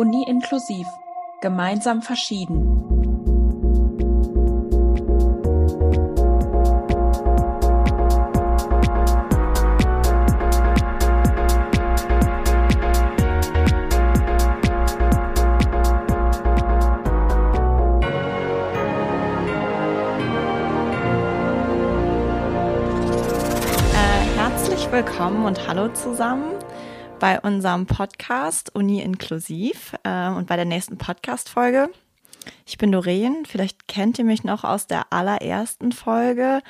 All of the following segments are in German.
Uni inklusiv. Gemeinsam verschieden. Äh, herzlich willkommen und hallo zusammen bei unserem Podcast Uni Inklusiv äh, und bei der nächsten Podcast-Folge. Ich bin Doreen, vielleicht kennt ihr mich noch aus der allerersten Folge,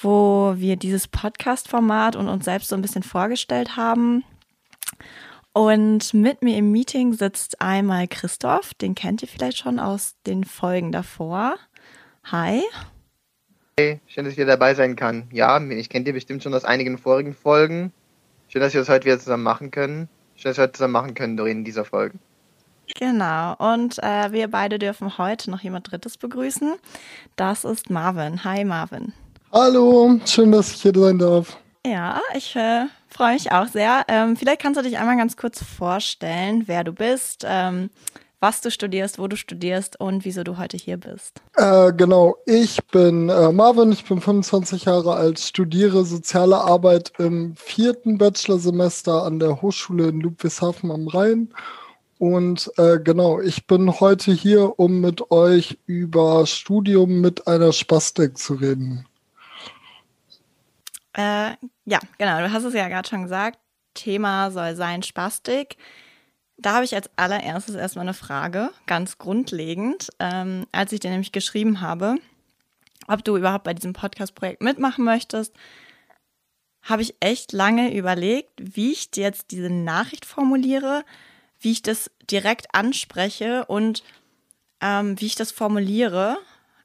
wo wir dieses Podcast-Format und uns selbst so ein bisschen vorgestellt haben. Und mit mir im Meeting sitzt einmal Christoph, den kennt ihr vielleicht schon aus den Folgen davor. Hi. Hey, schön, dass ich hier dabei sein kann. Ja, ich kenne dir bestimmt schon aus einigen vorigen Folgen. Schön, dass wir das heute wieder zusammen machen können. Schön, dass wir heute zusammen machen können, Doreen, in dieser Folge. Genau. Und äh, wir beide dürfen heute noch jemand Drittes begrüßen. Das ist Marvin. Hi, Marvin. Hallo, schön, dass ich hier sein darf. Ja, ich äh, freue mich auch sehr. Ähm, vielleicht kannst du dich einmal ganz kurz vorstellen, wer du bist, ähm, was du studierst, wo du studierst und wieso du heute hier bist. Äh, genau, ich bin äh, Marvin, ich bin 25 Jahre alt, studiere soziale Arbeit im vierten Bachelorsemester an der Hochschule in Ludwigshafen am Rhein. Und äh, genau, ich bin heute hier, um mit euch über Studium mit einer Spastik zu reden. Äh, ja, genau, du hast es ja gerade schon gesagt. Thema soll sein Spastik. Da habe ich als allererstes erstmal eine Frage, ganz grundlegend. Ähm, als ich dir nämlich geschrieben habe, ob du überhaupt bei diesem Podcast-Projekt mitmachen möchtest, habe ich echt lange überlegt, wie ich dir jetzt diese Nachricht formuliere, wie ich das direkt anspreche und ähm, wie ich das formuliere.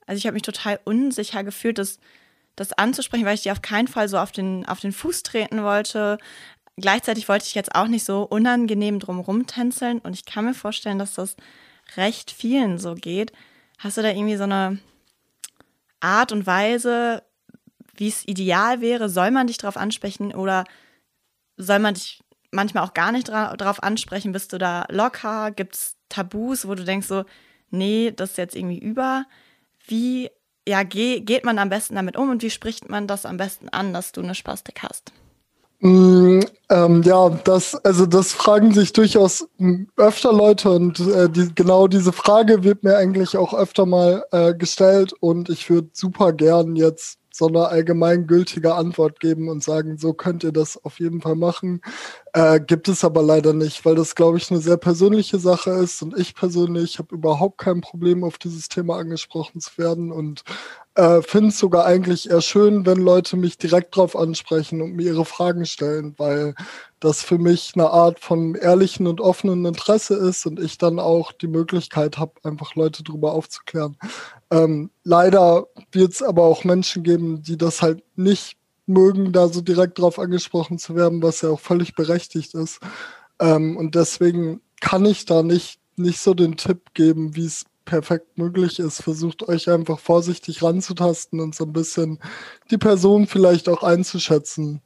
Also ich habe mich total unsicher gefühlt, das, das anzusprechen, weil ich dir auf keinen Fall so auf den, auf den Fuß treten wollte. Gleichzeitig wollte ich jetzt auch nicht so unangenehm drumrum tänzeln und ich kann mir vorstellen, dass das recht vielen so geht. Hast du da irgendwie so eine Art und Weise, wie es ideal wäre? Soll man dich darauf ansprechen oder soll man dich manchmal auch gar nicht dra drauf ansprechen? Bist du da locker? Gibt es Tabus, wo du denkst so, nee, das ist jetzt irgendwie über? Wie ja, geh, geht man am besten damit um und wie spricht man das am besten an, dass du eine Spastik hast? Mm, ähm, ja, das, also das fragen sich durchaus öfter Leute und äh, die, genau diese Frage wird mir eigentlich auch öfter mal äh, gestellt und ich würde super gern jetzt so eine allgemeingültige Antwort geben und sagen, so könnt ihr das auf jeden Fall machen. Äh, gibt es aber leider nicht, weil das, glaube ich, eine sehr persönliche Sache ist und ich persönlich habe überhaupt kein Problem, auf dieses Thema angesprochen zu werden und äh, finde es sogar eigentlich eher schön, wenn Leute mich direkt drauf ansprechen und mir ihre Fragen stellen, weil das für mich eine Art von ehrlichen und offenen Interesse ist und ich dann auch die Möglichkeit habe, einfach Leute darüber aufzuklären. Ähm, leider wird es aber auch Menschen geben, die das halt nicht mögen, da so direkt drauf angesprochen zu werden, was ja auch völlig berechtigt ist. Ähm, und deswegen kann ich da nicht, nicht so den Tipp geben, wie es perfekt möglich ist. Versucht euch einfach vorsichtig ranzutasten und so ein bisschen die Person vielleicht auch einzuschätzen.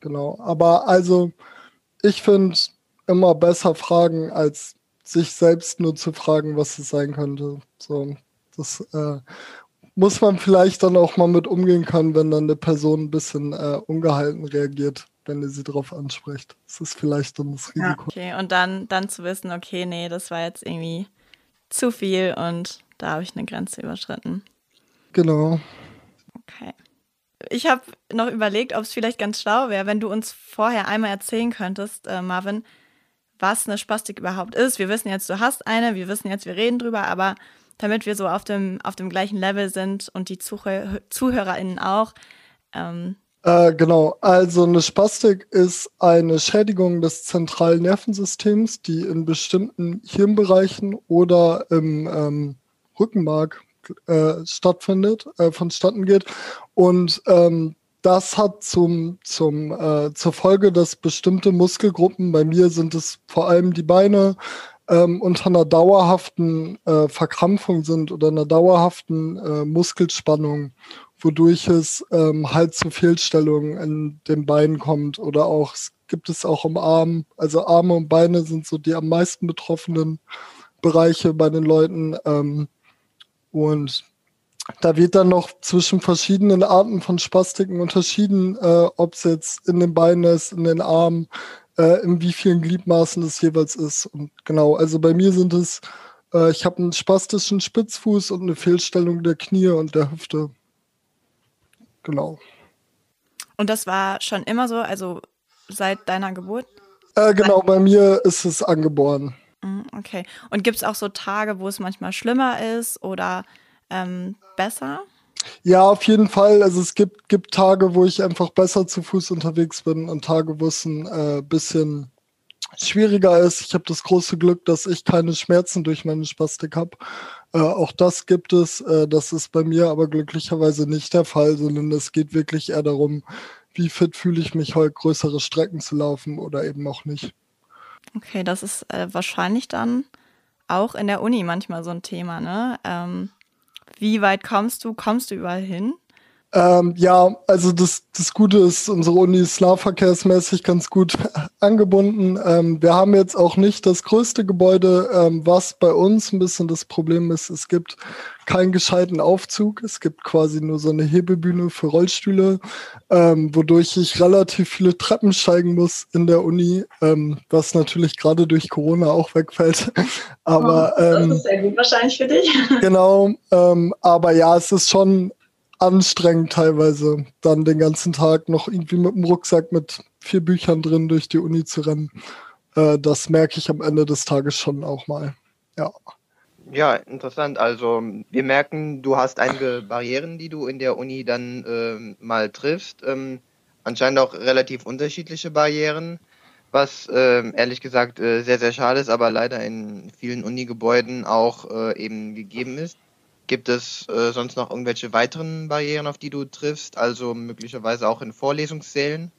Genau. Aber also, ich finde immer besser fragen, als sich selbst nur zu fragen, was es sein könnte. So, das äh, muss man vielleicht dann auch mal mit umgehen können, wenn dann eine Person ein bisschen äh, ungehalten reagiert, wenn ihr sie darauf anspricht. Das ist vielleicht dann das Risiko. Ja, okay, und dann, dann zu wissen, okay, nee, das war jetzt irgendwie zu viel und da habe ich eine Grenze überschritten. Genau. Okay. Ich habe noch überlegt, ob es vielleicht ganz schlau wäre, wenn du uns vorher einmal erzählen könntest, äh, Marvin, was eine Spastik überhaupt ist. Wir wissen jetzt, du hast eine, wir wissen jetzt, wir reden drüber, aber damit wir so auf dem, auf dem gleichen Level sind und die Zuhör ZuhörerInnen auch. Ähm. Äh, genau, also eine Spastik ist eine Schädigung des zentralen Nervensystems, die in bestimmten Hirnbereichen oder im ähm, Rückenmark äh, stattfindet, äh, vonstatten geht. Und ähm, das hat zum, zum, äh, zur Folge, dass bestimmte Muskelgruppen, bei mir sind es vor allem die Beine, ähm, unter einer dauerhaften äh, Verkrampfung sind oder einer dauerhaften äh, Muskelspannung, wodurch es ähm, halt zu Fehlstellungen in den Beinen kommt oder auch, es gibt es auch im Arm. Also Arme und Beine sind so die am meisten betroffenen Bereiche bei den Leuten. Ähm, und da wird dann noch zwischen verschiedenen Arten von Spastiken unterschieden, äh, ob es jetzt in den Beinen ist, in den Armen, äh, in wie vielen Gliedmaßen es jeweils ist. Und genau, also bei mir sind es, äh, ich habe einen spastischen Spitzfuß und eine Fehlstellung der Knie und der Hüfte. Genau. Und das war schon immer so, also seit deiner Geburt? Äh, genau, bei mir ist es angeboren. Mhm, okay. Und gibt es auch so Tage, wo es manchmal schlimmer ist oder ähm, besser? Ja, auf jeden Fall. Also es gibt, gibt Tage, wo ich einfach besser zu Fuß unterwegs bin und Tage, wo es ein äh, bisschen schwieriger ist. Ich habe das große Glück, dass ich keine Schmerzen durch meine Spastik habe. Äh, auch das gibt es. Äh, das ist bei mir aber glücklicherweise nicht der Fall, sondern es geht wirklich eher darum, wie fit fühle ich mich heute, größere Strecken zu laufen oder eben auch nicht. Okay, das ist äh, wahrscheinlich dann auch in der Uni manchmal so ein Thema, ne? Ähm, wie weit kommst du? Kommst du überall hin? Ähm, ja, also das, das Gute ist, unsere Uni ist nahverkehrsmäßig ganz gut angebunden. Ähm, wir haben jetzt auch nicht das größte Gebäude, ähm, was bei uns ein bisschen das Problem ist. Es gibt keinen gescheiten Aufzug. Es gibt quasi nur so eine Hebebühne für Rollstühle, ähm, wodurch ich relativ viele Treppen steigen muss in der Uni, ähm, was natürlich gerade durch Corona auch wegfällt. aber oh, das ähm, ist sehr gut wahrscheinlich für dich. Genau, ähm, aber ja, es ist schon anstrengend teilweise, dann den ganzen Tag noch irgendwie mit dem Rucksack mit vier Büchern drin durch die Uni zu rennen. Äh, das merke ich am Ende des Tages schon auch mal. Ja. Ja, interessant. Also wir merken, du hast einige Barrieren, die du in der Uni dann äh, mal triffst. Ähm, anscheinend auch relativ unterschiedliche Barrieren, was äh, ehrlich gesagt äh, sehr, sehr schade ist, aber leider in vielen Uni-Gebäuden auch äh, eben gegeben ist. Gibt es äh, sonst noch irgendwelche weiteren Barrieren, auf die du triffst? Also möglicherweise auch in Vorlesungssälen?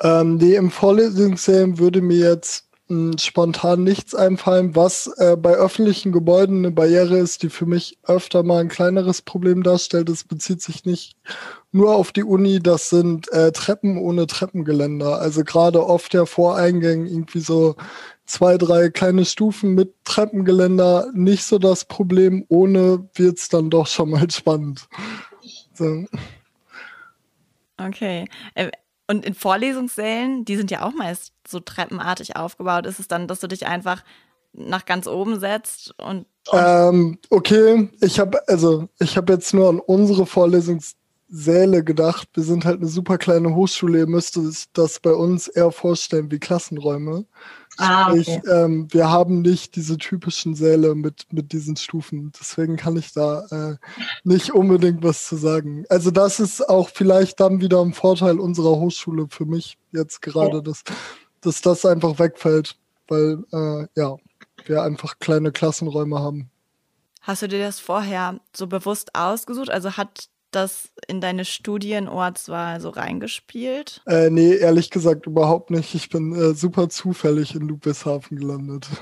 Ähm, nee, im Vorlesungssälen würde mir jetzt mh, hm, spontan nichts einfallen, was äh, bei öffentlichen Gebäuden eine Barriere ist, die für mich öfter mal ein kleineres Problem darstellt. Es bezieht sich nicht nur auf die Uni, das sind äh, Treppen ohne Treppengeländer. Also gerade oft der Voreingängen irgendwie so zwei, drei kleine Stufen mit Treppengeländer nicht so das Problem. Ohne wird es dann doch schon mal spannend. So. Okay. Äh, und in Vorlesungssälen, die sind ja auch meist so treppenartig aufgebaut, ist es dann, dass du dich einfach nach ganz oben setzt und. Ähm, okay, ich habe also ich habe jetzt nur an unsere Vorlesungssäle gedacht. Wir sind halt eine super kleine Hochschule. Ihr müsst euch das bei uns eher vorstellen wie Klassenräume. Ah, okay. ich, ähm, wir haben nicht diese typischen Säle mit, mit diesen Stufen. Deswegen kann ich da äh, nicht unbedingt was zu sagen. Also das ist auch vielleicht dann wieder ein Vorteil unserer Hochschule für mich jetzt gerade, ja. dass, dass das einfach wegfällt, weil äh, ja, wir einfach kleine Klassenräume haben. Hast du dir das vorher so bewusst ausgesucht? Also hat das in deine Studienortswahl so reingespielt? Äh, nee, ehrlich gesagt überhaupt nicht. Ich bin äh, super zufällig in Ludwigshafen gelandet.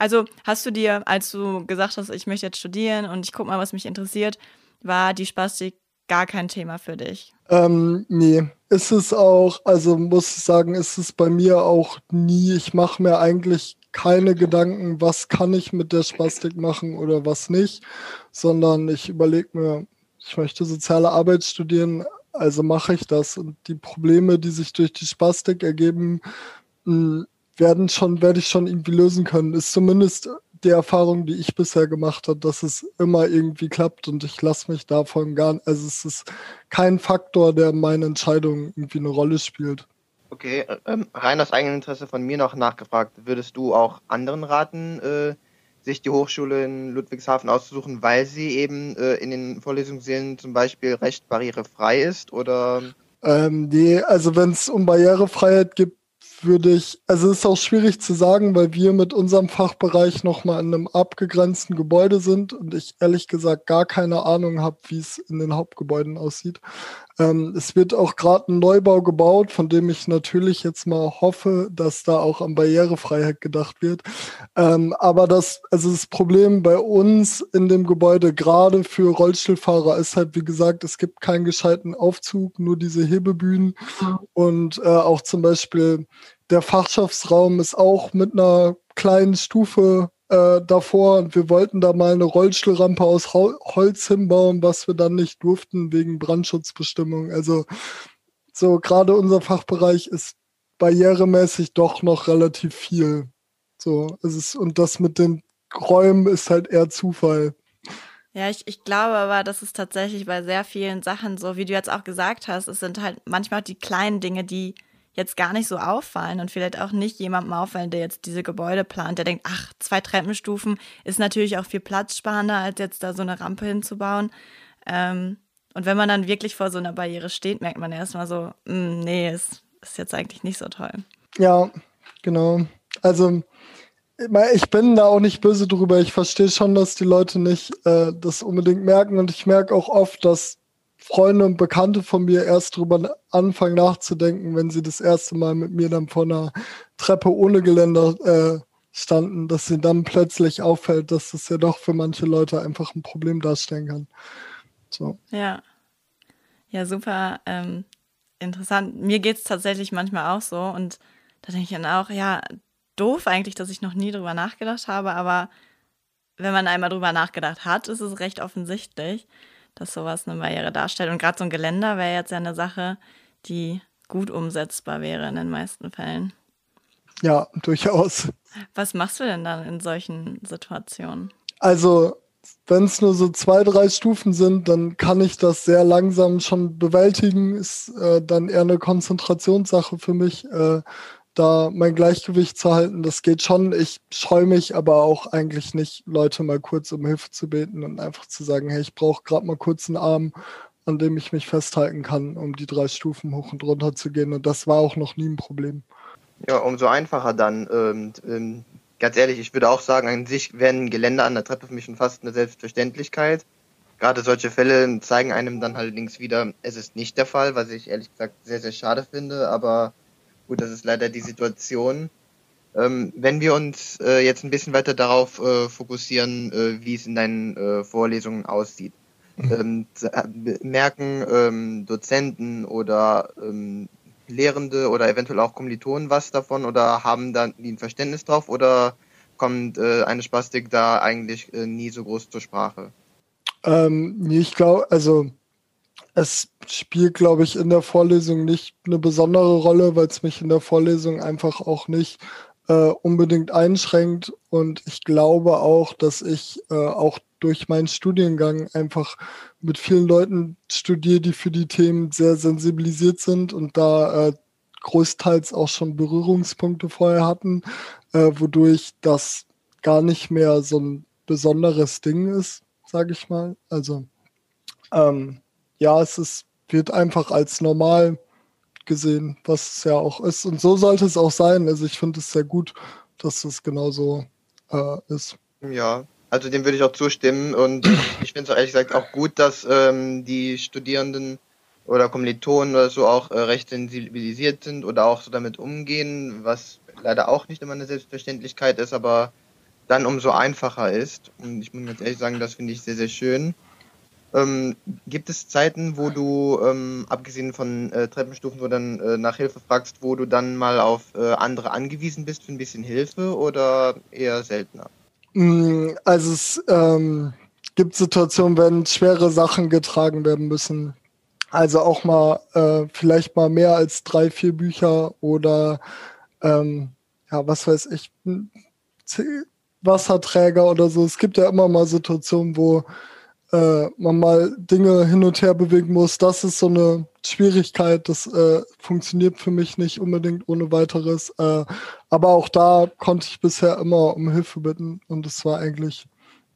Also hast du dir, als du gesagt hast, ich möchte jetzt studieren und ich gucke mal, was mich interessiert, war die Spastik gar kein Thema für dich? Ähm, nee, ist es auch, also muss ich sagen, ist es bei mir auch nie. Ich mache mir eigentlich keine Gedanken, was kann ich mit der Spastik machen oder was nicht, sondern ich überlege mir, ich möchte soziale Arbeit studieren, also mache ich das. Und die Probleme, die sich durch die Spastik ergeben, werden schon, werde ich schon irgendwie lösen können. Ist zumindest die Erfahrung, die ich bisher gemacht habe, dass es immer irgendwie klappt und ich lasse mich davon gar nicht, also es ist kein Faktor, der meine Entscheidung irgendwie eine Rolle spielt. Okay, äh, ähm, rein aus eigenem Interesse von mir noch nachgefragt, würdest du auch anderen raten, äh, sich die Hochschule in Ludwigshafen auszusuchen, weil sie eben äh, in den Vorlesungssälen zum Beispiel recht barrierefrei ist oder? Ähm, nee, also wenn es um Barrierefreiheit gibt, würde ich, also es ist auch schwierig zu sagen, weil wir mit unserem Fachbereich nochmal in einem abgegrenzten Gebäude sind und ich ehrlich gesagt gar keine Ahnung habe, wie es in den Hauptgebäuden aussieht. Ähm, es wird auch gerade ein Neubau gebaut, von dem ich natürlich jetzt mal hoffe, dass da auch an Barrierefreiheit gedacht wird. Ähm, aber das, also das Problem bei uns in dem Gebäude, gerade für Rollstuhlfahrer, ist halt, wie gesagt, es gibt keinen gescheiten Aufzug, nur diese Hebebühnen. Mhm. Und äh, auch zum Beispiel der Fachschaftsraum ist auch mit einer kleinen Stufe äh, davor und wir wollten da mal eine Rollstuhlrampe aus Holz hinbauen, was wir dann nicht durften wegen Brandschutzbestimmungen. Also so gerade unser Fachbereich ist barrieremäßig doch noch relativ viel. So, es ist, und das mit den Räumen ist halt eher Zufall. Ja, ich, ich glaube aber, das ist tatsächlich bei sehr vielen Sachen so, wie du jetzt auch gesagt hast, es sind halt manchmal die kleinen Dinge, die jetzt gar nicht so auffallen und vielleicht auch nicht jemandem auffallen, der jetzt diese Gebäude plant, der denkt, ach, zwei Treppenstufen ist natürlich auch viel platzsparender, als jetzt da so eine Rampe hinzubauen. Ähm, und wenn man dann wirklich vor so einer Barriere steht, merkt man erstmal so, mh, hm, nee, ist, ist jetzt eigentlich nicht so toll. Ja, genau. Also ich bin da auch nicht böse drüber. Ich verstehe schon, dass die Leute nicht äh, das unbedingt merken und ich merke auch oft, dass Freunde und Bekannte von mir erst drüber anfangen nachzudenken, wenn sie das erste Mal mit mir dann vor einer Treppe ohne Geländer äh, standen, dass sie dann plötzlich auffällt, dass das ja doch für manche Leute einfach ein Problem darstellen kann. So. Ja. Ja, super ähm, interessant. Mir geht es tatsächlich manchmal auch so und da denke ich dann auch, ja, doof eigentlich, dass ich noch nie drüber nachgedacht habe, aber wenn man einmal drüber nachgedacht hat, ist es recht offensichtlich dass sowas eine Barriere darstellt. Und gerade so ein Geländer wäre jetzt ja eine Sache, die gut umsetzbar wäre in den meisten Fällen. Ja, durchaus. Was machst du denn dann in solchen Situationen? Also, wenn es nur so zwei, drei Stufen sind, dann kann ich das sehr langsam schon bewältigen. Ist äh, dann eher eine Konzentrationssache für mich. Äh, da mein Gleichgewicht zu halten, das geht schon. Ich scheue mich aber auch eigentlich nicht, Leute mal kurz um Hilfe zu beten und einfach zu sagen, hey, ich brauche gerade mal kurz einen Arm, an dem ich mich festhalten kann, um die drei Stufen hoch und runter zu gehen. Und das war auch noch nie ein Problem. Ja, umso einfacher dann. Ähm, ähm, ganz ehrlich, ich würde auch sagen, an sich wären Geländer an der Treppe für mich schon fast eine Selbstverständlichkeit. Gerade solche Fälle zeigen einem dann allerdings wieder, es ist nicht der Fall, was ich ehrlich gesagt sehr, sehr schade finde. Aber Gut, das ist leider die Situation. Ähm, wenn wir uns äh, jetzt ein bisschen weiter darauf äh, fokussieren, äh, wie es in deinen äh, Vorlesungen aussieht, mhm. ähm, äh, merken ähm, Dozenten oder ähm, Lehrende oder eventuell auch Kommilitonen was davon oder haben da nie ein Verständnis drauf oder kommt äh, eine Spastik da eigentlich nie so groß zur Sprache? Ähm, ich glaube, also es spielt, glaube ich, in der Vorlesung nicht eine besondere Rolle, weil es mich in der Vorlesung einfach auch nicht äh, unbedingt einschränkt. Und ich glaube auch, dass ich äh, auch durch meinen Studiengang einfach mit vielen Leuten studiere, die für die Themen sehr sensibilisiert sind und da äh, großteils auch schon Berührungspunkte vorher hatten, äh, wodurch das gar nicht mehr so ein besonderes Ding ist, sage ich mal. Also ähm, ja, es ist, wird einfach als normal gesehen, was es ja auch ist. Und so sollte es auch sein. Also ich finde es sehr gut, dass es genauso äh, ist. Ja, also dem würde ich auch zustimmen. Und ich finde es ehrlich gesagt auch gut, dass ähm, die Studierenden oder Kommilitonen oder so auch äh, recht sensibilisiert sind oder auch so damit umgehen, was leider auch nicht immer eine Selbstverständlichkeit ist, aber dann umso einfacher ist. Und ich muss ganz ehrlich sagen, das finde ich sehr, sehr schön. Ähm, gibt es Zeiten, wo du, ähm, abgesehen von äh, Treppenstufen, wo du dann äh, nach Hilfe fragst, wo du dann mal auf äh, andere angewiesen bist für ein bisschen Hilfe oder eher seltener? Mm, also es ähm, gibt Situationen, wenn schwere Sachen getragen werden müssen. Also auch mal äh, vielleicht mal mehr als drei, vier Bücher oder ähm, ja, was weiß ich, Wasserträger oder so. Es gibt ja immer mal Situationen, wo äh, man mal Dinge hin und her bewegen muss. Das ist so eine Schwierigkeit. Das äh, funktioniert für mich nicht unbedingt ohne weiteres. Äh, aber auch da konnte ich bisher immer um Hilfe bitten und es war eigentlich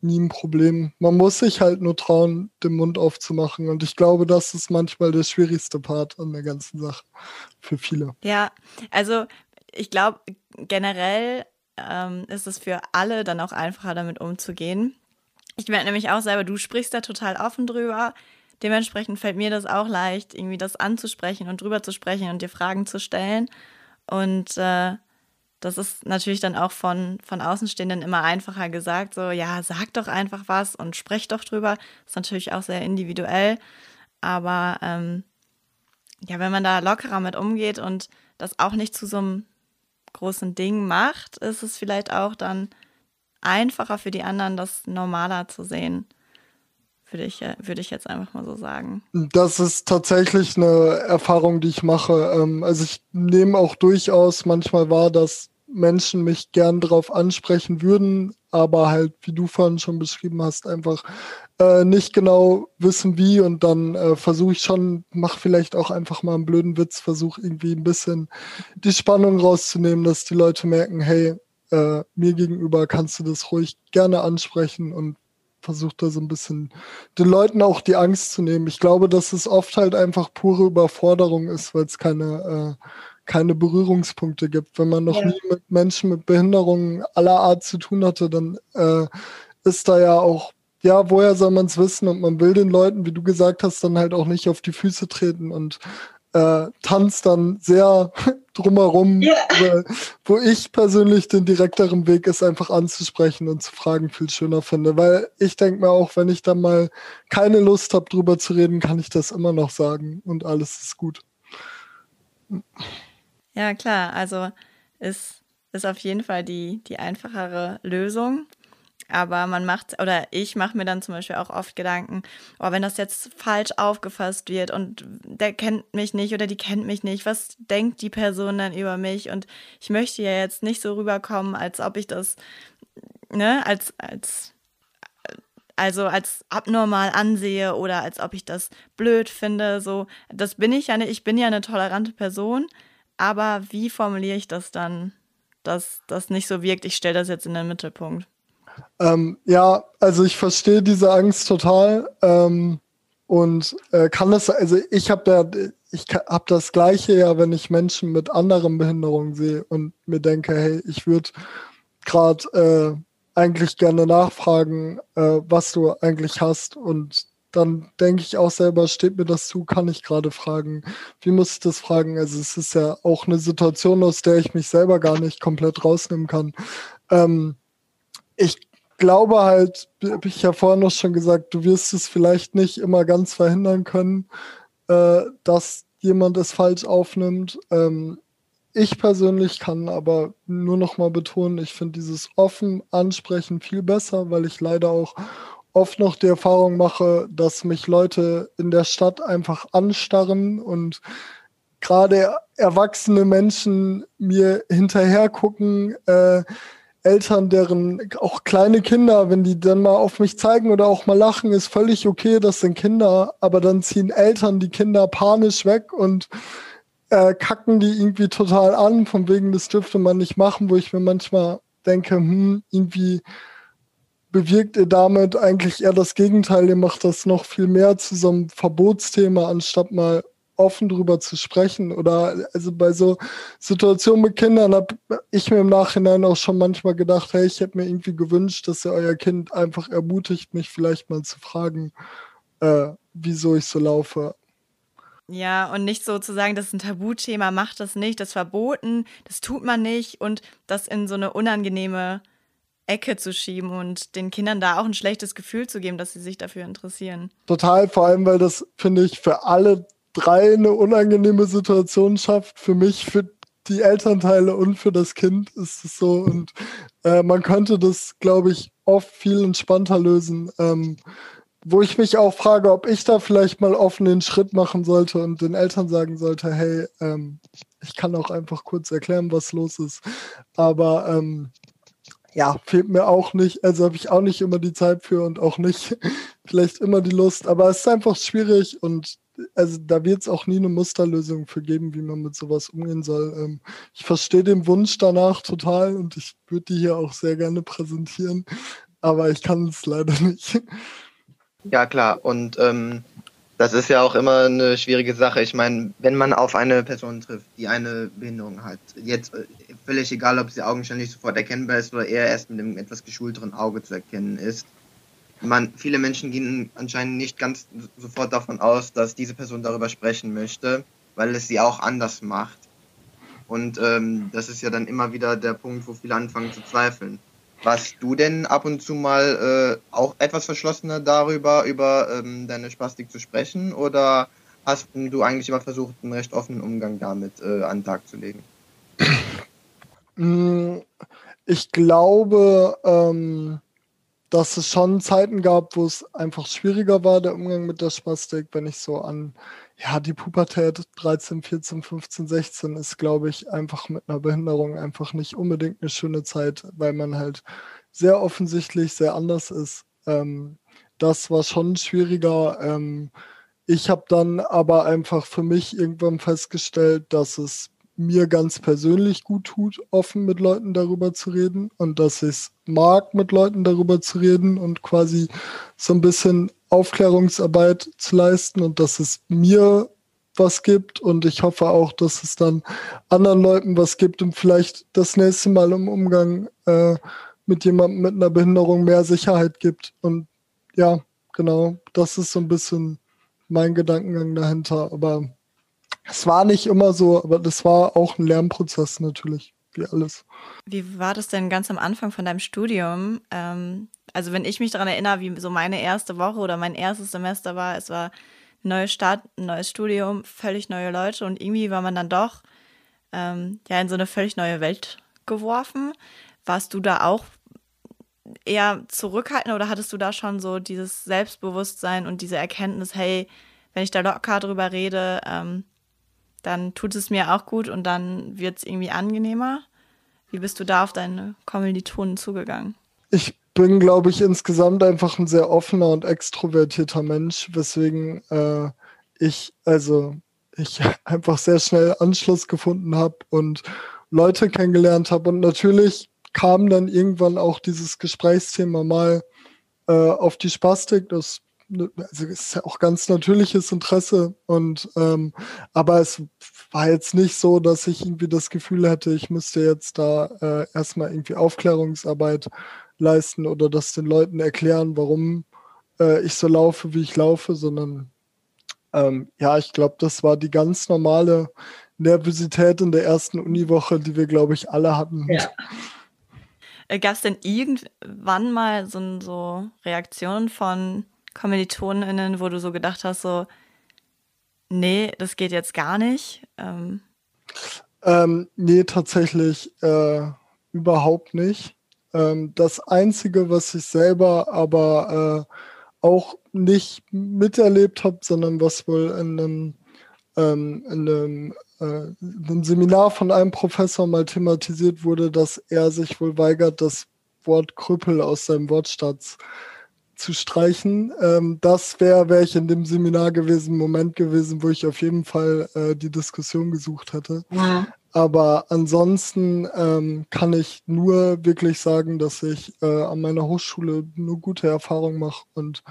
nie ein Problem. Man muss sich halt nur trauen, den Mund aufzumachen. Und ich glaube, das ist manchmal der schwierigste Part an der ganzen Sache für viele. Ja, also ich glaube, generell ähm, ist es für alle dann auch einfacher, damit umzugehen. Ich merke nämlich auch selber, du sprichst da total offen drüber. dementsprechend fällt mir das auch leicht, irgendwie das anzusprechen und drüber zu sprechen und dir Fragen zu stellen. Und äh, das ist natürlich dann auch von, von Außenstehenden immer einfacher gesagt, so, ja, sag doch einfach was und sprech doch drüber. Ist natürlich auch sehr individuell. Aber ähm, ja, wenn man da lockerer mit umgeht und das auch nicht zu so einem großen Ding macht, ist es vielleicht auch dann einfacher für die anderen, das normaler zu sehen. Würde ich, würde ich jetzt einfach mal so sagen. Das ist tatsächlich eine Erfahrung, die ich mache. Ähm, also ich nehme auch durchaus manchmal wahr, dass Menschen mich gern darauf ansprechen würden, aber halt, wie du vorhin schon beschrieben hast, einfach äh, nicht genau wissen wie und dann äh, versuche ich schon, mach vielleicht auch einfach mal einen blöden Witz, versuche irgendwie ein bisschen die Spannung rauszunehmen, dass die Leute merken, hey, äh, mir gegenüber kannst du das ruhig gerne ansprechen und versucht da so ein bisschen den Leuten auch die Angst zu nehmen. Ich glaube, dass es oft halt einfach pure Überforderung ist, weil es keine, äh, keine Berührungspunkte gibt. Wenn man noch ja. nie mit Menschen mit Behinderungen aller Art zu tun hatte, dann äh, ist da ja auch, ja, woher soll man es wissen? Und man will den Leuten, wie du gesagt hast, dann halt auch nicht auf die Füße treten und äh, tanzt dann sehr drumherum, ja. wo ich persönlich den direkteren Weg ist, einfach anzusprechen und zu fragen, viel schöner finde. Weil ich denke mir auch, wenn ich dann mal keine Lust habe, drüber zu reden, kann ich das immer noch sagen und alles ist gut. Ja, klar, also ist, ist auf jeden Fall die, die einfachere Lösung. Aber man macht, oder ich mache mir dann zum Beispiel auch oft Gedanken, oh, wenn das jetzt falsch aufgefasst wird und der kennt mich nicht oder die kennt mich nicht, was denkt die Person dann über mich? Und ich möchte ja jetzt nicht so rüberkommen, als ob ich das, ne, als, als, also als abnormal ansehe oder als ob ich das blöd finde. So, das bin ich ja nicht, ich bin ja eine tolerante Person, aber wie formuliere ich das dann, dass das nicht so wirkt, ich stelle das jetzt in den Mittelpunkt? Ähm, ja, also ich verstehe diese Angst total ähm, und äh, kann das, also ich habe ja, ich das Gleiche ja, wenn ich Menschen mit anderen Behinderungen sehe und mir denke, hey, ich würde gerade äh, eigentlich gerne nachfragen, äh, was du eigentlich hast und dann denke ich auch selber, steht mir das zu, kann ich gerade fragen, wie muss ich das fragen? Also es ist ja auch eine Situation, aus der ich mich selber gar nicht komplett rausnehmen kann. Ähm, ich glaube halt, habe ich ja vorhin noch schon gesagt, du wirst es vielleicht nicht immer ganz verhindern können, äh, dass jemand es falsch aufnimmt. Ähm, ich persönlich kann aber nur noch mal betonen, ich finde dieses offen ansprechen viel besser, weil ich leider auch oft noch die Erfahrung mache, dass mich Leute in der Stadt einfach anstarren und gerade erwachsene Menschen mir hinterher gucken, äh, Eltern, deren auch kleine Kinder, wenn die dann mal auf mich zeigen oder auch mal lachen, ist völlig okay, das sind Kinder, aber dann ziehen Eltern die Kinder panisch weg und äh, kacken die irgendwie total an, von wegen, das dürfte man nicht machen, wo ich mir manchmal denke, hm, irgendwie bewirkt ihr damit eigentlich eher das Gegenteil, ihr macht das noch viel mehr zu so einem Verbotsthema, anstatt mal offen drüber zu sprechen. Oder also bei so Situationen mit Kindern habe ich mir im Nachhinein auch schon manchmal gedacht, hey, ich hätte mir irgendwie gewünscht, dass ihr euer Kind einfach ermutigt, mich vielleicht mal zu fragen, äh, wieso ich so laufe. Ja, und nicht so zu sagen, das ist ein Tabuthema, macht das nicht, das ist verboten, das tut man nicht und das in so eine unangenehme Ecke zu schieben und den Kindern da auch ein schlechtes Gefühl zu geben, dass sie sich dafür interessieren. Total, vor allem, weil das, finde ich, für alle drei eine unangenehme Situation schafft. Für mich, für die Elternteile und für das Kind ist es so. Und äh, man könnte das, glaube ich, oft viel entspannter lösen. Ähm, wo ich mich auch frage, ob ich da vielleicht mal offen den Schritt machen sollte und den Eltern sagen sollte, hey, ähm, ich kann auch einfach kurz erklären, was los ist. Aber ähm, ja, fehlt mir auch nicht. Also habe ich auch nicht immer die Zeit für und auch nicht vielleicht immer die Lust. Aber es ist einfach schwierig und also da wird es auch nie eine Musterlösung für geben, wie man mit sowas umgehen soll. Ähm, ich verstehe den Wunsch danach total und ich würde die hier auch sehr gerne präsentieren, aber ich kann es leider nicht. Ja, klar. Und ähm, das ist ja auch immer eine schwierige Sache. Ich meine, wenn man auf eine Person trifft, die eine Behinderung hat, jetzt äh, völlig egal, ob sie augenscheinlich sofort erkennbar ist oder eher erst mit einem etwas geschulteren Auge zu erkennen ist, man, viele Menschen gehen anscheinend nicht ganz sofort davon aus, dass diese Person darüber sprechen möchte, weil es sie auch anders macht. Und ähm, das ist ja dann immer wieder der Punkt, wo viele anfangen zu zweifeln. Warst du denn ab und zu mal äh, auch etwas verschlossener darüber, über ähm, deine Spastik zu sprechen? Oder hast du eigentlich immer versucht, einen recht offenen Umgang damit äh, an den Tag zu legen? Mm, ich glaube, ähm, dass es schon Zeiten gab, wo es einfach schwieriger war, der Umgang mit der Spastik, wenn ich so an, ja, die Pubertät 13, 14, 15, 16 ist, glaube ich, einfach mit einer Behinderung einfach nicht unbedingt eine schöne Zeit, weil man halt sehr offensichtlich sehr anders ist. Ähm, das war schon schwieriger. Ähm, ich habe dann aber einfach für mich irgendwann festgestellt, dass es mir ganz persönlich gut tut, offen mit Leuten darüber zu reden und dass ich es mag, mit Leuten darüber zu reden und quasi so ein bisschen Aufklärungsarbeit zu leisten und dass es mir was gibt und ich hoffe auch, dass es dann anderen Leuten was gibt und vielleicht das nächste Mal im Umgang äh, mit jemandem mit einer Behinderung mehr Sicherheit gibt. Und ja, genau, das ist so ein bisschen mein Gedankengang dahinter. Aber es war nicht immer so, aber das war auch ein Lernprozess natürlich, wie alles. Wie war das denn ganz am Anfang von deinem Studium? Ähm, also wenn ich mich daran erinnere, wie so meine erste Woche oder mein erstes Semester war, es war ein neuer Start, neues Studium, völlig neue Leute und irgendwie war man dann doch ähm, ja in so eine völlig neue Welt geworfen. Warst du da auch eher zurückhaltend oder hattest du da schon so dieses Selbstbewusstsein und diese Erkenntnis, hey, wenn ich da locker drüber rede, ähm, dann tut es mir auch gut und dann wird es irgendwie angenehmer. Wie bist du da auf deine Kommilitonen zugegangen? Ich bin, glaube ich, insgesamt einfach ein sehr offener und extrovertierter Mensch, weswegen äh, ich, also ich einfach sehr schnell Anschluss gefunden habe und Leute kennengelernt habe. Und natürlich kam dann irgendwann auch dieses Gesprächsthema mal äh, auf die Spastik. Das also ist ja auch ganz natürliches Interesse und ähm, aber es war jetzt nicht so, dass ich irgendwie das Gefühl hätte, ich müsste jetzt da äh, erstmal irgendwie Aufklärungsarbeit leisten oder das den Leuten erklären, warum äh, ich so laufe, wie ich laufe, sondern ähm, ja, ich glaube, das war die ganz normale Nervosität in der ersten Uniwoche, die wir, glaube ich, alle hatten. Ja. Äh, Gab es denn irgendwann mal so, so Reaktionen von KommilitonInnen, wo du so gedacht hast, so, nee, das geht jetzt gar nicht? Ähm. Ähm, nee, tatsächlich äh, überhaupt nicht. Ähm, das Einzige, was ich selber aber äh, auch nicht miterlebt habe, sondern was wohl in einem, ähm, in einem, äh, einem Seminar von einem Professor mal thematisiert wurde, dass er sich wohl weigert, das Wort Krüppel aus seinem Wortschatz äh, zu streichen. Ähm, das wäre, wäre ich in dem Seminar gewesen, Moment gewesen, wo ich auf jeden Fall äh, die Diskussion gesucht hätte. Ja. Aber ansonsten ähm, kann ich nur wirklich sagen, dass ich äh, an meiner Hochschule nur gute Erfahrungen mache und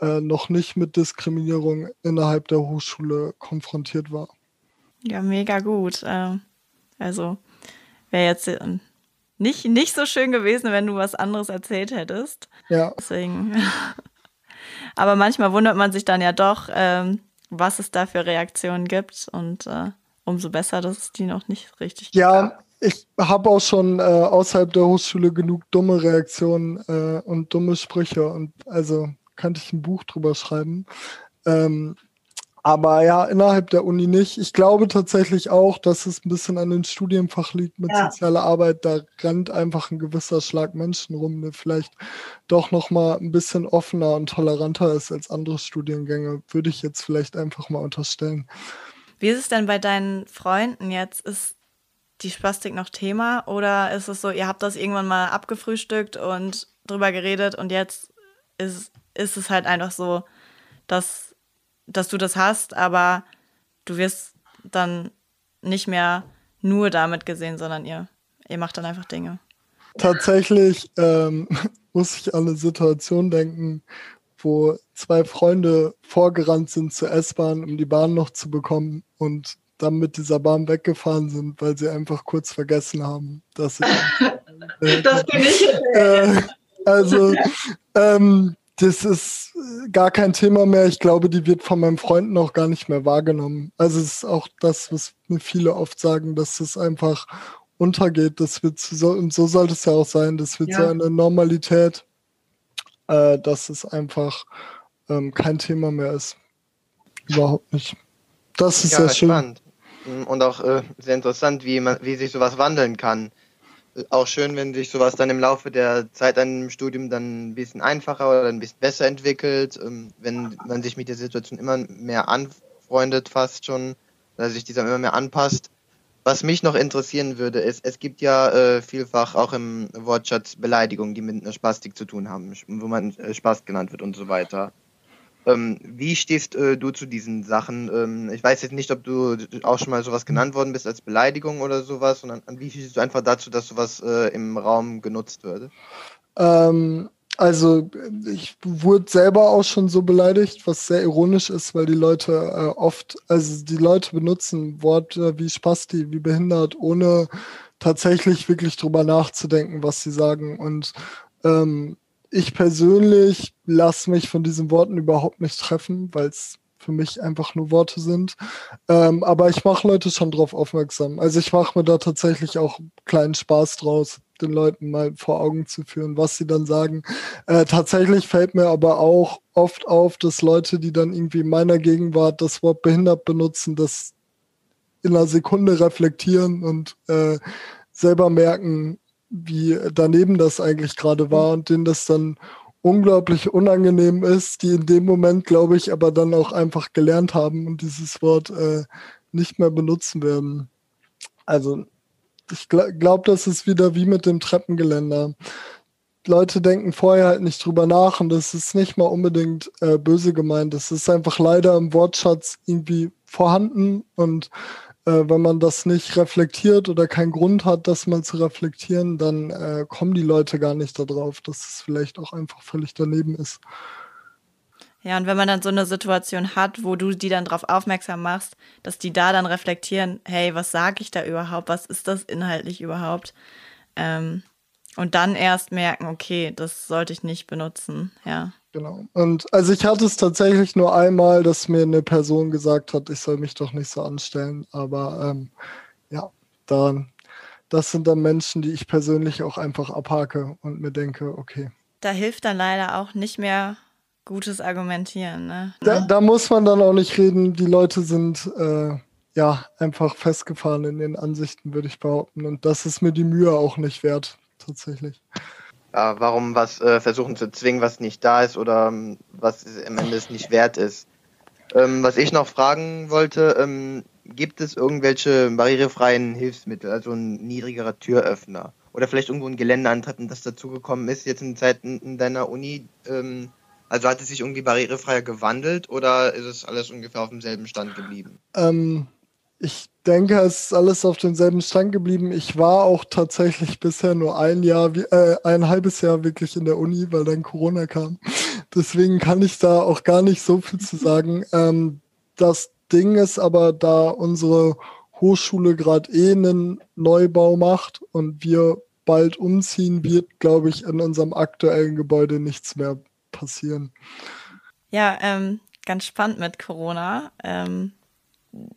äh, noch nicht mit Diskriminierung innerhalb der Hochschule konfrontiert war. Ja, mega gut. Ähm, also wäre jetzt nicht, nicht so schön gewesen, wenn du was anderes erzählt hättest. Ja. Deswegen. Aber manchmal wundert man sich dann ja doch, ähm, was es da für Reaktionen gibt und äh, umso besser, dass es die noch nicht richtig gibt. Ja, ich habe auch schon äh, außerhalb der Hochschule genug dumme Reaktionen äh, und dumme Sprüche und also könnte ich ein Buch drüber schreiben. Ähm, aber ja, innerhalb der Uni nicht. Ich glaube tatsächlich auch, dass es ein bisschen an dem Studienfach liegt mit ja. sozialer Arbeit. Da rennt einfach ein gewisser Schlag Menschen rum, der vielleicht doch noch mal ein bisschen offener und toleranter ist als andere Studiengänge. Würde ich jetzt vielleicht einfach mal unterstellen. Wie ist es denn bei deinen Freunden jetzt? Ist die Spastik noch Thema oder ist es so, ihr habt das irgendwann mal abgefrühstückt und drüber geredet und jetzt ist, ist es halt einfach so, dass dass du das hast, aber du wirst dann nicht mehr nur damit gesehen, sondern ihr, ihr macht dann einfach Dinge. Tatsächlich ähm, muss ich an eine Situation denken, wo zwei Freunde vorgerannt sind zur S-Bahn, um die Bahn noch zu bekommen und dann mit dieser Bahn weggefahren sind, weil sie einfach kurz vergessen haben, dass sie. Äh, das bin ich. Äh, also, ähm, das ist äh, gar kein Thema mehr. Ich glaube, die wird von meinen Freunden auch gar nicht mehr wahrgenommen. Also es ist auch das, was mir viele oft sagen, dass es einfach untergeht. Das wird so, und so sollte es ja auch sein. Das wird ja. so eine Normalität, äh, dass es einfach ähm, kein Thema mehr ist. Überhaupt nicht. Das ist ja, sehr schön. Spannend. Und auch äh, sehr interessant, wie, man, wie sich sowas wandeln kann auch schön, wenn sich sowas dann im Laufe der Zeit an einem Studium dann ein bisschen einfacher oder ein bisschen besser entwickelt, ähm, wenn man sich mit der Situation immer mehr anfreundet, fast schon, dass sich dieser immer mehr anpasst. Was mich noch interessieren würde, ist, es gibt ja äh, vielfach auch im Wortschatz Beleidigungen, die mit einer Spastik zu tun haben, wo man äh, Spaß genannt wird und so weiter. Ähm, wie stehst äh, du zu diesen Sachen? Ähm, ich weiß jetzt nicht, ob du auch schon mal sowas genannt worden bist als Beleidigung oder sowas, sondern wie stehst du einfach dazu, dass sowas äh, im Raum genutzt wird? Ähm, also ich wurde selber auch schon so beleidigt, was sehr ironisch ist, weil die Leute äh, oft, also die Leute benutzen Worte wie Spasti, wie behindert, ohne tatsächlich wirklich drüber nachzudenken, was sie sagen. Und ähm, ich persönlich lasse mich von diesen Worten überhaupt nicht treffen, weil es für mich einfach nur Worte sind. Ähm, aber ich mache Leute schon drauf aufmerksam. Also ich mache mir da tatsächlich auch kleinen Spaß draus, den Leuten mal vor Augen zu führen, was sie dann sagen. Äh, tatsächlich fällt mir aber auch oft auf, dass Leute, die dann irgendwie in meiner Gegenwart das Wort behindert benutzen, das in einer Sekunde reflektieren und äh, selber merken, wie daneben das eigentlich gerade war und denen das dann unglaublich unangenehm ist, die in dem Moment, glaube ich, aber dann auch einfach gelernt haben und dieses Wort äh, nicht mehr benutzen werden. Also ich gl glaube, das ist wieder wie mit dem Treppengeländer. Leute denken vorher halt nicht drüber nach und das ist nicht mal unbedingt äh, böse gemeint. Das ist einfach leider im Wortschatz irgendwie vorhanden und äh, wenn man das nicht reflektiert oder keinen Grund hat, das mal zu reflektieren, dann äh, kommen die Leute gar nicht darauf, dass es vielleicht auch einfach völlig daneben ist. Ja, und wenn man dann so eine Situation hat, wo du die dann darauf aufmerksam machst, dass die da dann reflektieren, hey, was sage ich da überhaupt, was ist das inhaltlich überhaupt? Ähm, und dann erst merken, okay, das sollte ich nicht benutzen, ja. Genau. Und also ich hatte es tatsächlich nur einmal, dass mir eine Person gesagt hat, ich soll mich doch nicht so anstellen. Aber ähm, ja, dann, das sind dann Menschen, die ich persönlich auch einfach abhake und mir denke, okay. Da hilft dann leider auch nicht mehr gutes Argumentieren. Ne? Da, da muss man dann auch nicht reden. Die Leute sind äh, ja einfach festgefahren in den Ansichten, würde ich behaupten. Und das ist mir die Mühe auch nicht wert, tatsächlich äh, warum was äh, versuchen zu zwingen, was nicht da ist oder ähm, was am Ende es nicht wert ist. Ähm, was ich noch fragen wollte, ähm, gibt es irgendwelche barrierefreien Hilfsmittel, also ein niedrigerer Türöffner oder vielleicht irgendwo ein Geländeantritt, das dazugekommen ist jetzt in Zeiten in deiner Uni? Ähm, also hat es sich irgendwie barrierefreier gewandelt oder ist es alles ungefähr auf demselben Stand geblieben? Ähm, ich denke, es ist alles auf demselben Stand geblieben. Ich war auch tatsächlich bisher nur ein Jahr, äh, ein halbes Jahr wirklich in der Uni, weil dann Corona kam. Deswegen kann ich da auch gar nicht so viel zu sagen. Ähm, das Ding ist aber, da unsere Hochschule gerade eh einen Neubau macht und wir bald umziehen, wird, glaube ich, in unserem aktuellen Gebäude nichts mehr passieren. Ja, ähm, ganz spannend mit Corona. Ähm,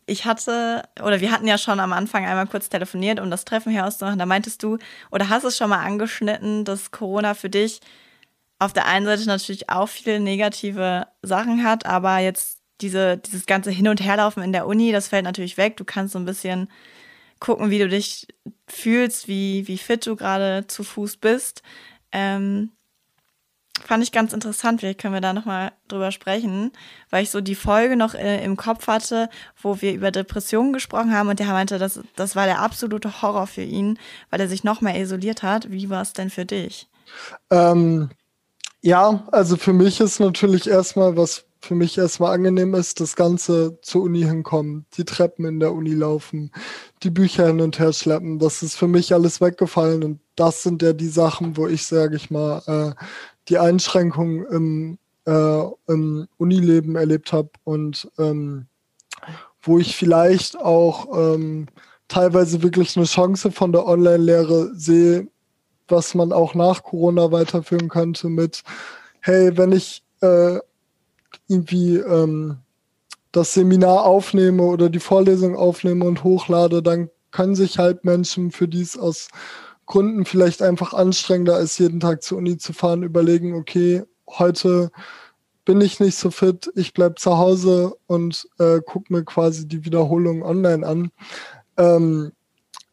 ich hatte, oder wir hatten ja schon am Anfang einmal kurz telefoniert, um das Treffen hier auszumachen. Da meintest du, oder hast es schon mal angeschnitten, dass Corona für dich auf der einen Seite natürlich auch viele negative Sachen hat, aber jetzt diese, dieses ganze Hin- und Herlaufen in der Uni, das fällt natürlich weg. Du kannst so ein bisschen gucken, wie du dich fühlst, wie, wie fit du gerade zu Fuß bist. Ähm, fand ich ganz interessant. Vielleicht können wir da nochmal drüber sprechen, weil ich so die Folge noch äh, im Kopf hatte, wo wir über Depressionen gesprochen haben und der meinte, das, das war der absolute Horror für ihn, weil er sich noch mehr isoliert hat. Wie war es denn für dich? Ähm, ja, also für mich ist natürlich erstmal, was für mich erstmal angenehm ist, das Ganze zur Uni hinkommen, die Treppen in der Uni laufen, die Bücher hin und her schleppen. Das ist für mich alles weggefallen und das sind ja die Sachen, wo ich, sage ich mal, äh, die Einschränkungen im, äh, im Unileben erlebt habe und ähm, wo ich vielleicht auch ähm, teilweise wirklich eine Chance von der Online-Lehre sehe, was man auch nach Corona weiterführen könnte mit hey, wenn ich äh, irgendwie ähm, das Seminar aufnehme oder die Vorlesung aufnehme und hochlade, dann können sich halt Menschen, für die es aus Gründen vielleicht einfach anstrengender ist, jeden Tag zur Uni zu fahren, überlegen, okay, heute bin ich nicht so fit, ich bleib zu Hause und äh, gucke mir quasi die Wiederholung online an. Ähm,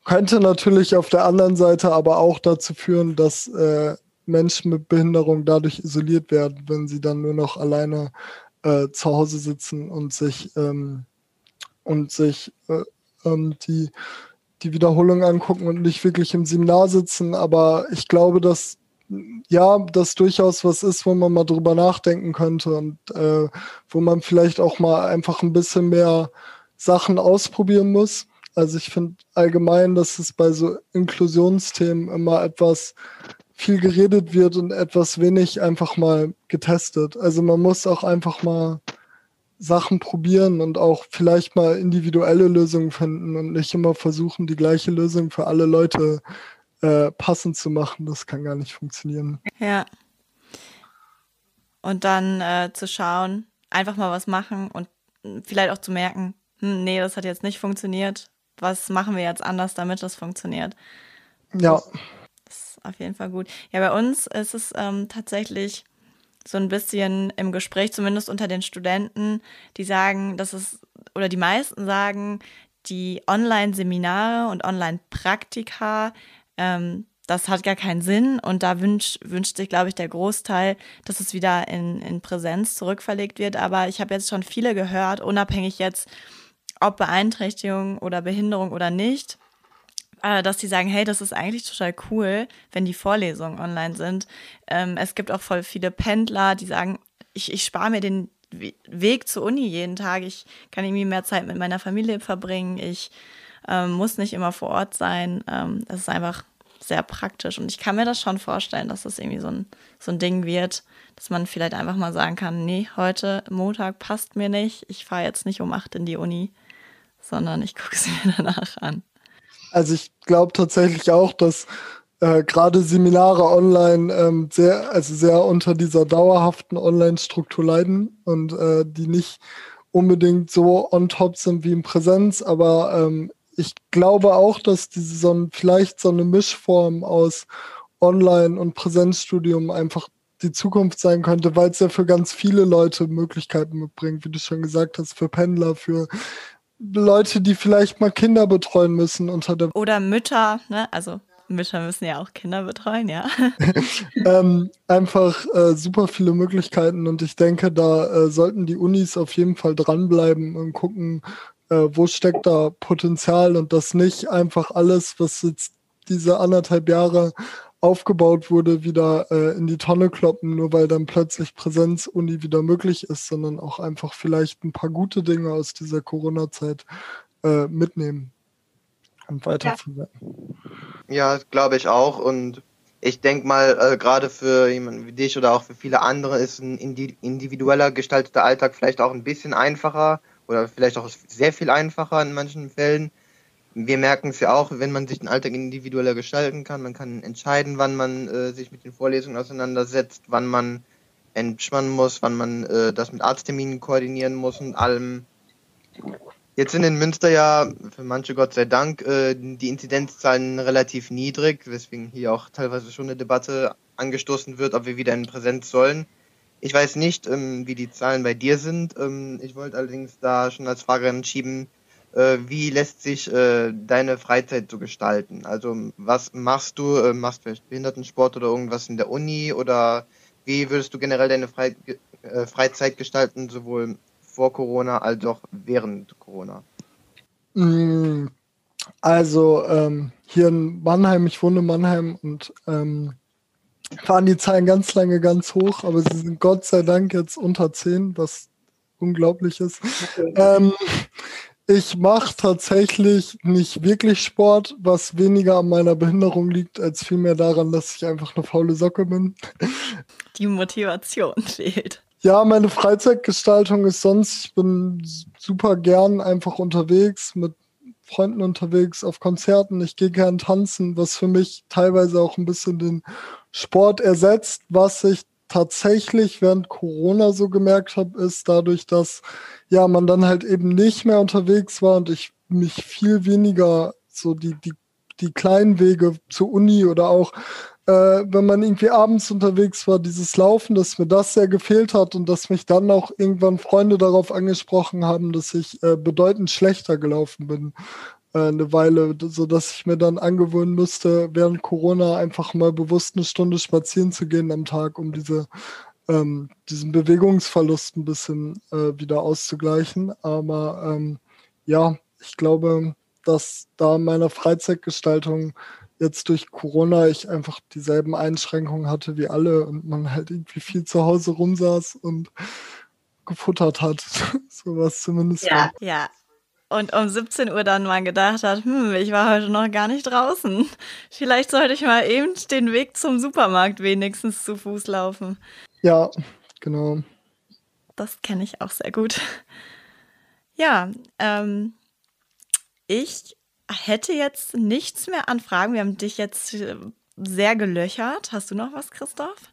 könnte natürlich auf der anderen Seite aber auch dazu führen, dass äh, Menschen mit Behinderung dadurch isoliert werden, wenn sie dann nur noch alleine äh, zu Hause sitzen und sich ähm, und sich äh, ähm, die die Wiederholung angucken und nicht wirklich im Seminar sitzen. Aber ich glaube, dass ja, das durchaus was ist, wo man mal drüber nachdenken könnte und äh, wo man vielleicht auch mal einfach ein bisschen mehr Sachen ausprobieren muss. Also ich finde allgemein, dass es bei so Inklusionsthemen immer etwas viel geredet wird und etwas wenig einfach mal getestet. Also man muss auch einfach mal Sachen probieren und auch vielleicht mal individuelle Lösungen finden und nicht immer versuchen, die gleiche Lösung für alle Leute äh, passend zu machen. Das kann gar nicht funktionieren. Ja. Und dann äh, zu schauen, einfach mal was machen und vielleicht auch zu merken, hm, nee, das hat jetzt nicht funktioniert. Was machen wir jetzt anders, damit das funktioniert? Ja. Das ist auf jeden Fall gut. Ja, bei uns ist es ähm, tatsächlich so ein bisschen im Gespräch, zumindest unter den Studenten, die sagen, dass es, oder die meisten sagen, die Online-Seminare und Online-Praktika, ähm, das hat gar keinen Sinn und da wünscht, wünscht sich, glaube ich, der Großteil, dass es wieder in, in Präsenz zurückverlegt wird. Aber ich habe jetzt schon viele gehört, unabhängig jetzt, ob Beeinträchtigung oder Behinderung oder nicht, dass die sagen, hey, das ist eigentlich total cool, wenn die Vorlesungen online sind. Ähm, es gibt auch voll viele Pendler, die sagen, ich, ich spare mir den Weg zur Uni jeden Tag. Ich kann irgendwie mehr Zeit mit meiner Familie verbringen. Ich ähm, muss nicht immer vor Ort sein. Ähm, das ist einfach sehr praktisch. Und ich kann mir das schon vorstellen, dass das irgendwie so ein, so ein Ding wird, dass man vielleicht einfach mal sagen kann, nee, heute Montag passt mir nicht. Ich fahre jetzt nicht um acht in die Uni, sondern ich gucke es mir danach an. Also ich glaube tatsächlich auch, dass äh, gerade Seminare online ähm, sehr, also sehr unter dieser dauerhaften Online-Struktur leiden und äh, die nicht unbedingt so on top sind wie in Präsenz, aber ähm, ich glaube auch, dass diese so ein, vielleicht so eine Mischform aus Online- und Präsenzstudium einfach die Zukunft sein könnte, weil es ja für ganz viele Leute Möglichkeiten mitbringt, wie du schon gesagt hast, für Pendler, für Leute, die vielleicht mal Kinder betreuen müssen unter der. Oder Mütter, ne? Also Mütter müssen ja auch Kinder betreuen, ja. ähm, einfach äh, super viele Möglichkeiten und ich denke, da äh, sollten die Unis auf jeden Fall dranbleiben und gucken, äh, wo steckt da Potenzial und das nicht einfach alles, was jetzt diese anderthalb Jahre aufgebaut wurde, wieder äh, in die Tonne kloppen, nur weil dann plötzlich Präsenzuni wieder möglich ist, sondern auch einfach vielleicht ein paar gute Dinge aus dieser Corona-Zeit äh, mitnehmen und weiterverwenden. Ja, ja glaube ich auch. Und ich denke mal, äh, gerade für jemanden wie dich oder auch für viele andere ist ein individueller gestalteter Alltag vielleicht auch ein bisschen einfacher oder vielleicht auch sehr viel einfacher in manchen Fällen wir merken es ja auch, wenn man sich den Alltag individueller gestalten kann. Man kann entscheiden, wann man äh, sich mit den Vorlesungen auseinandersetzt, wann man entspannen muss, wann man äh, das mit Arztterminen koordinieren muss und allem. Jetzt sind in Münster ja für manche Gott sei Dank äh, die Inzidenzzahlen relativ niedrig, weswegen hier auch teilweise schon eine Debatte angestoßen wird, ob wir wieder in Präsenz sollen. Ich weiß nicht, ähm, wie die Zahlen bei dir sind. Ähm, ich wollte allerdings da schon als Frage anschieben, wie lässt sich äh, deine Freizeit so gestalten? Also was machst du? Äh, machst du vielleicht Behindertensport oder irgendwas in der Uni? Oder wie würdest du generell deine Fre äh, Freizeit gestalten, sowohl vor Corona als auch während Corona? Mm, also ähm, hier in Mannheim, ich wohne in Mannheim und ähm, fahren die Zahlen ganz lange ganz hoch, aber sie sind Gott sei Dank jetzt unter 10, was unglaublich ist. Okay. Ähm, ich mache tatsächlich nicht wirklich Sport, was weniger an meiner Behinderung liegt, als vielmehr daran, dass ich einfach eine faule Socke bin. Die Motivation fehlt. Ja, meine Freizeitgestaltung ist sonst, ich bin super gern einfach unterwegs, mit Freunden unterwegs, auf Konzerten. Ich gehe gern tanzen, was für mich teilweise auch ein bisschen den Sport ersetzt, was ich tatsächlich während Corona so gemerkt habe, ist dadurch, dass ja man dann halt eben nicht mehr unterwegs war und ich mich viel weniger so die, die, die kleinen Wege zur Uni oder auch äh, wenn man irgendwie abends unterwegs war, dieses Laufen, dass mir das sehr gefehlt hat und dass mich dann auch irgendwann Freunde darauf angesprochen haben, dass ich äh, bedeutend schlechter gelaufen bin eine Weile, so dass ich mir dann angewöhnen musste, während Corona einfach mal bewusst eine Stunde spazieren zu gehen am Tag, um diese ähm, diesen Bewegungsverlust ein bisschen äh, wieder auszugleichen. Aber ähm, ja, ich glaube, dass da meiner Freizeitgestaltung jetzt durch Corona ich einfach dieselben Einschränkungen hatte wie alle und man halt irgendwie viel zu Hause rumsaß und gefuttert hat. Sowas zumindest. Ja, ja. Und um 17 Uhr dann mal gedacht hat, hm, ich war heute noch gar nicht draußen. Vielleicht sollte ich mal eben den Weg zum Supermarkt wenigstens zu Fuß laufen. Ja, genau. Das kenne ich auch sehr gut. Ja, ähm, ich hätte jetzt nichts mehr an Fragen. Wir haben dich jetzt äh, sehr gelöchert. Hast du noch was, Christoph?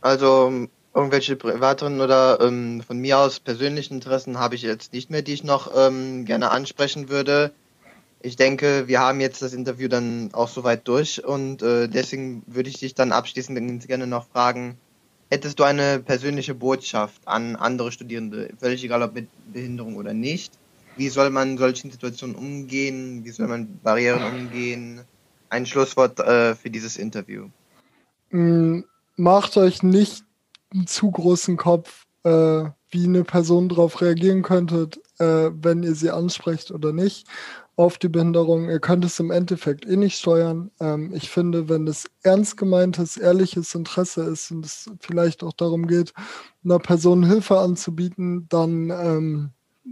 Also irgendwelche privateren oder ähm, von mir aus persönlichen Interessen habe ich jetzt nicht mehr, die ich noch ähm, gerne ansprechen würde. Ich denke, wir haben jetzt das Interview dann auch soweit durch und äh, deswegen würde ich dich dann abschließend gerne noch fragen, hättest du eine persönliche Botschaft an andere Studierende, völlig egal ob mit Behinderung oder nicht, wie soll man in solchen Situationen umgehen? Wie soll man Barrieren umgehen? Ein Schlusswort äh, für dieses Interview. Mm, macht euch nicht einen zu großen Kopf, äh, wie eine Person darauf reagieren könnte, äh, wenn ihr sie ansprecht oder nicht auf die Behinderung. Ihr könnt es im Endeffekt eh nicht steuern. Ähm, ich finde, wenn es ernst gemeintes, ehrliches Interesse ist und es vielleicht auch darum geht, einer Person Hilfe anzubieten, dann ähm,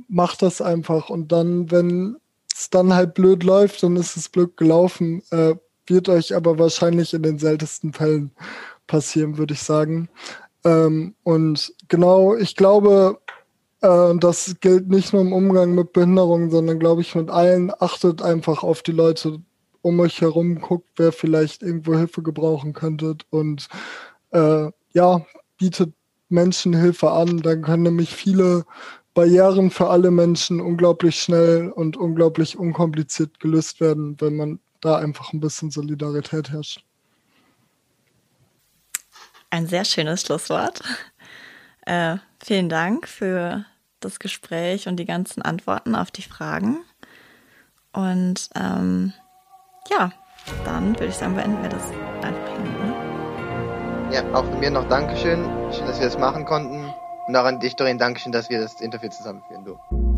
macht das einfach. Und dann, wenn es dann halt blöd läuft, dann ist es blöd gelaufen. Äh, wird euch aber wahrscheinlich in den seltensten Fällen passieren, würde ich sagen. Ähm, und genau, ich glaube, äh, das gilt nicht nur im Umgang mit Behinderungen, sondern glaube ich mit allen, achtet einfach auf die Leute um euch herum, guckt, wer vielleicht irgendwo Hilfe gebrauchen könnte und äh, ja, bietet Menschen Hilfe an. Dann können nämlich viele Barrieren für alle Menschen unglaublich schnell und unglaublich unkompliziert gelöst werden, wenn man da einfach ein bisschen Solidarität herrscht. Ein sehr schönes Schlusswort. Äh, vielen Dank für das Gespräch und die ganzen Antworten auf die Fragen. Und ähm, ja, dann würde ich sagen, beenden wir das einfach hin. Ne? Ja, auch von mir noch Dankeschön. Schön, dass wir das machen konnten. Und auch an dich, Doreen, Dankeschön, dass wir das Interview zusammenführen durften.